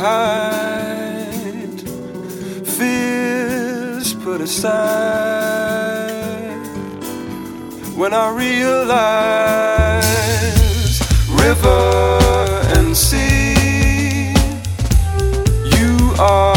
hide, fears put aside. When I realize river and sea, you are.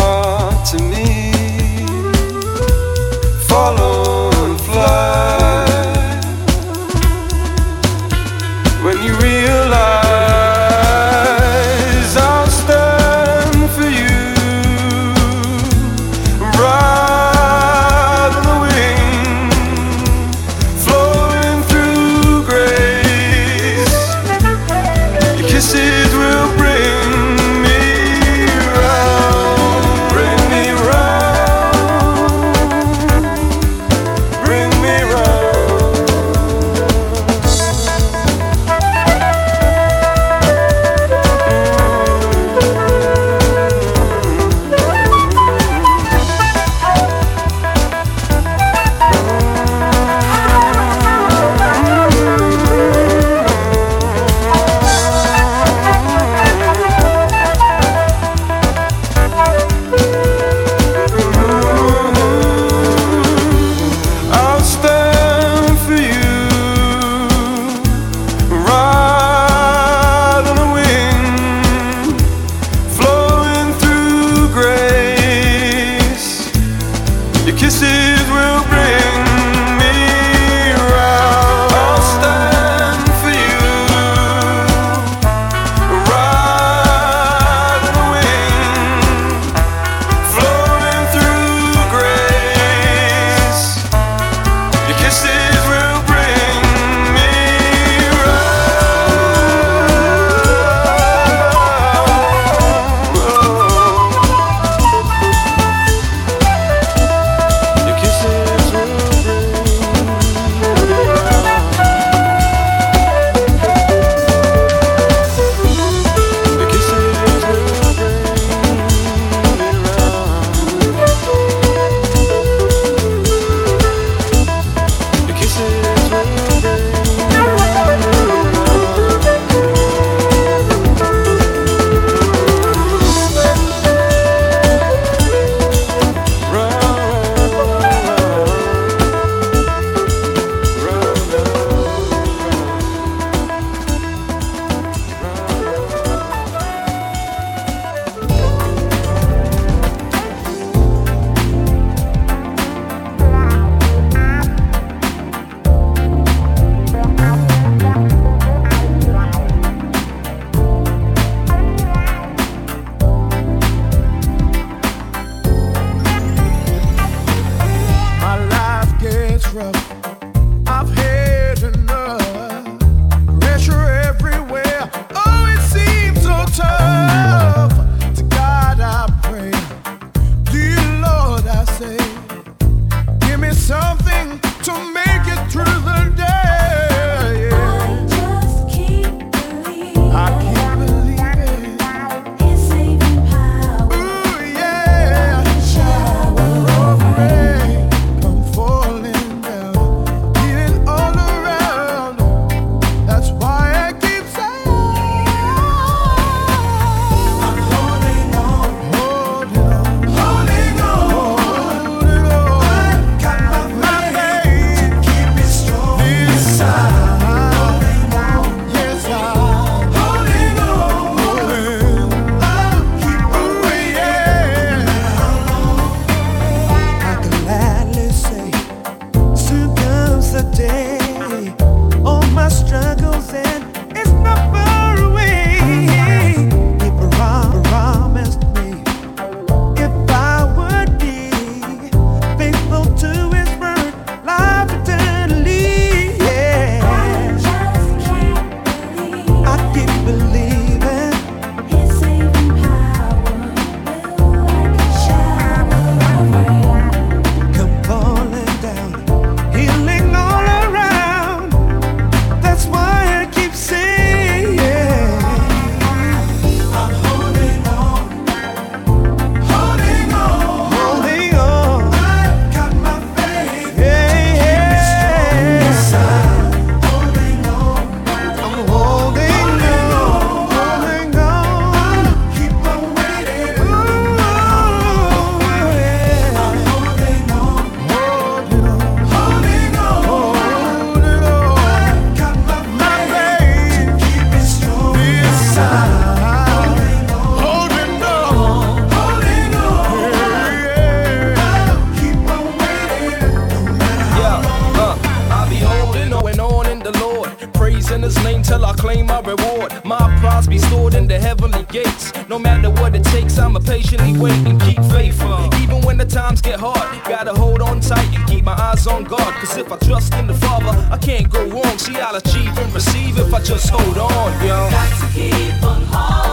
can't go wrong. See, I'll achieve and receive if I just hold on, yo. Got to keep on holding.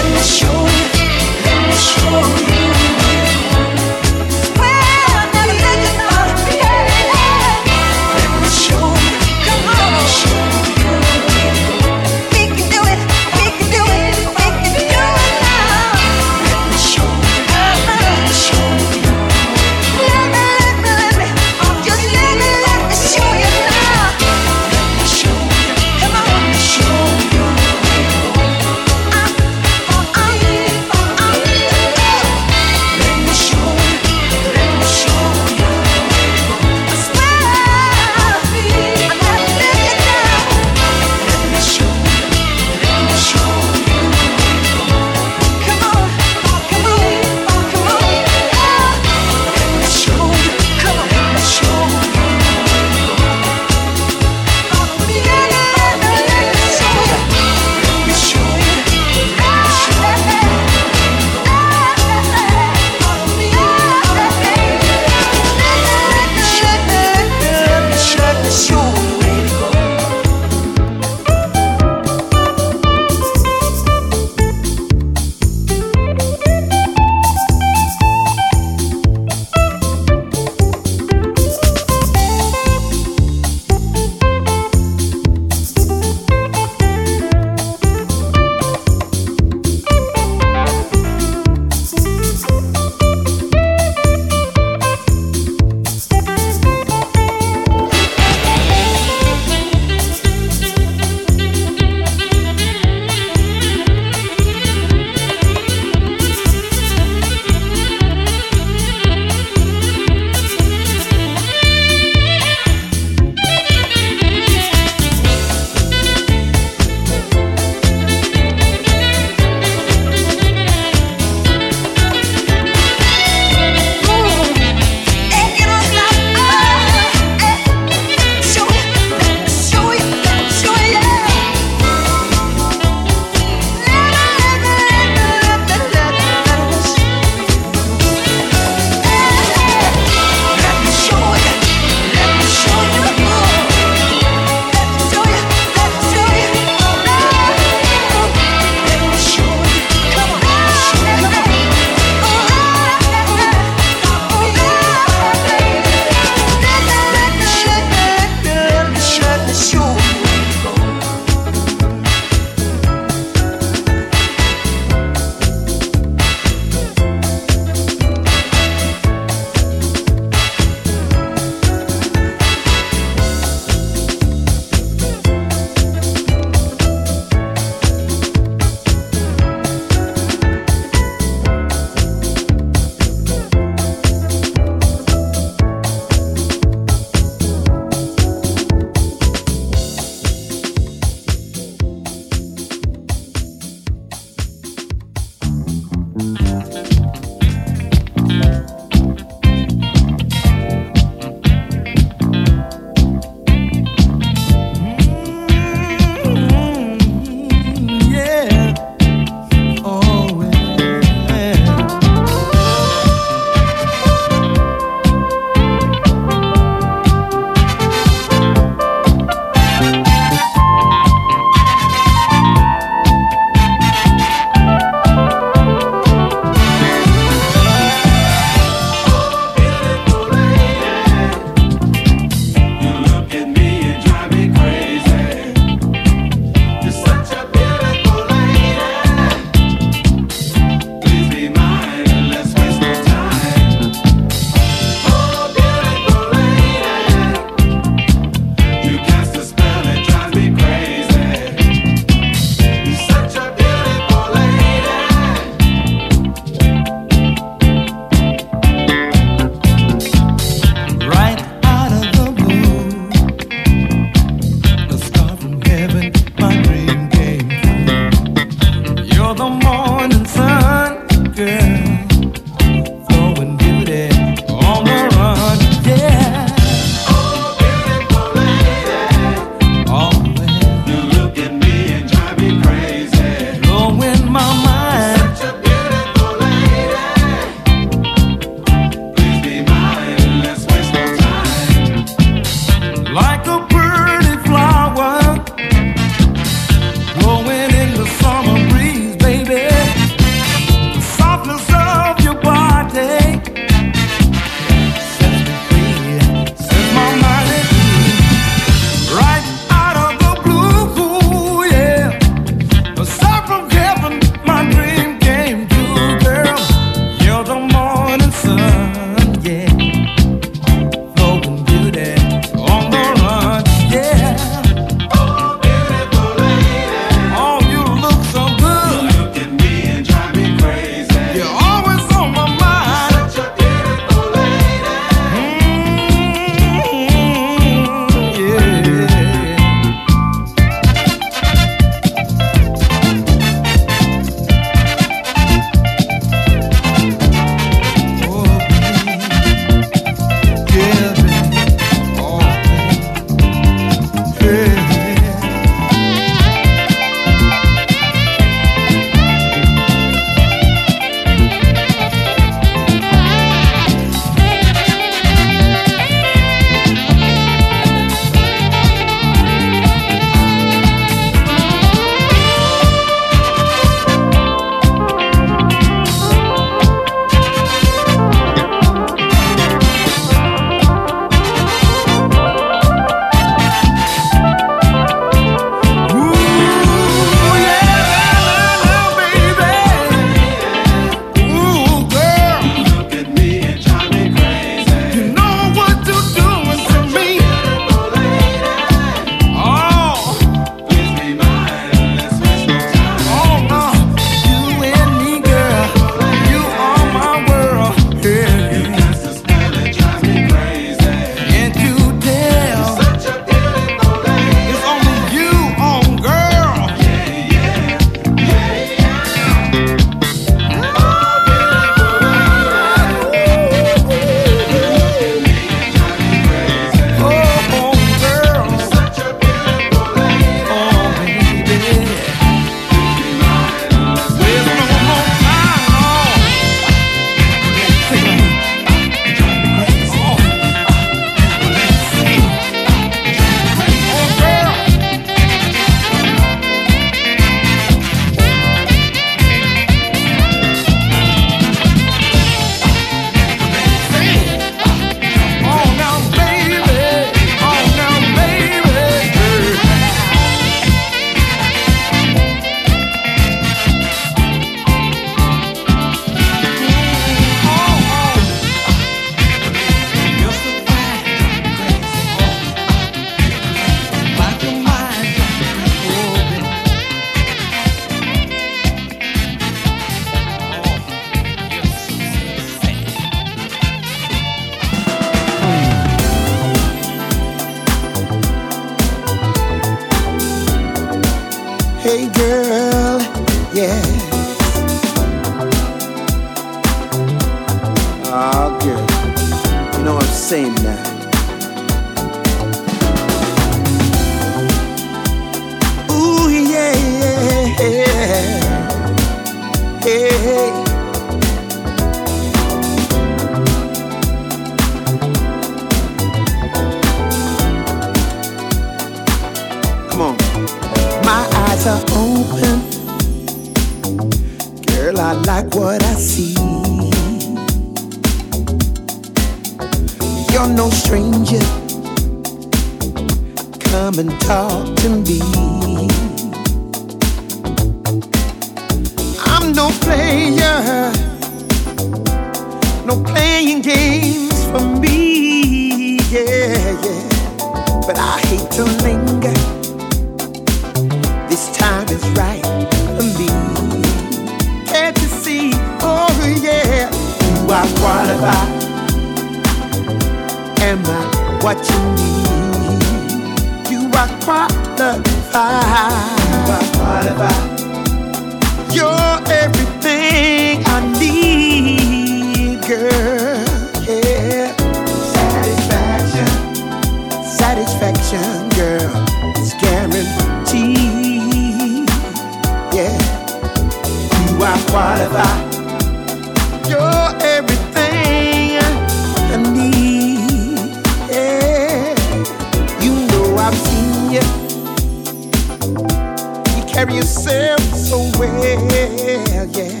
Carry yourself so well, yeah.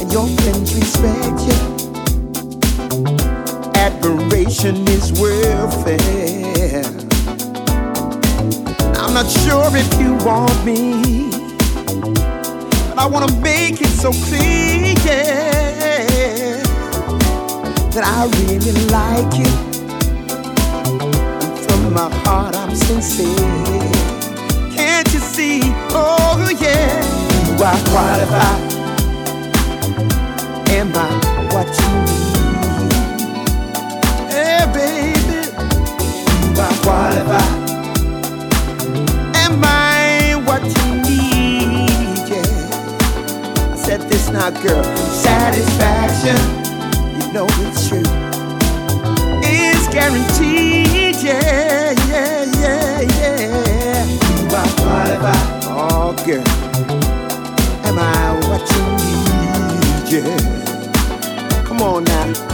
And your friends respect you. Admiration is welfare. I'm not sure if you want me but I wanna make it so clear yeah, that I really like you. From my heart, I'm sincere. See? Oh yeah, you are qualified. Am I what you need? Hey, baby, you are qualified. Am I what you need? Yeah. I said this now, girl. Satisfaction, you know it's true. Is guaranteed, yeah, yeah? Come on now.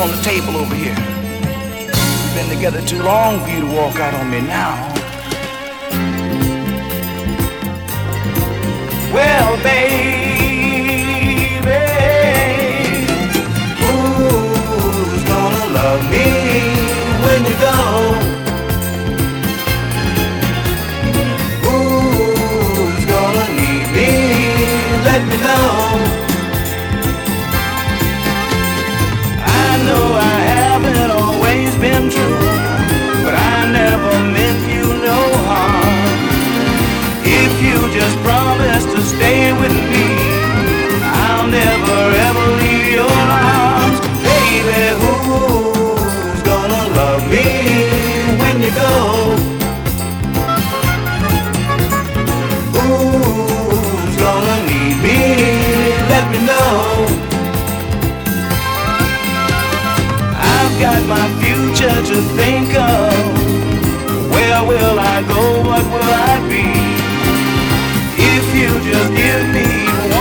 on the table over here. We've been together too long for you to walk out on me now. think of. Where will I go, what will I be? If you just give me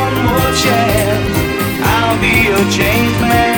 one more chance I'll be a changed man.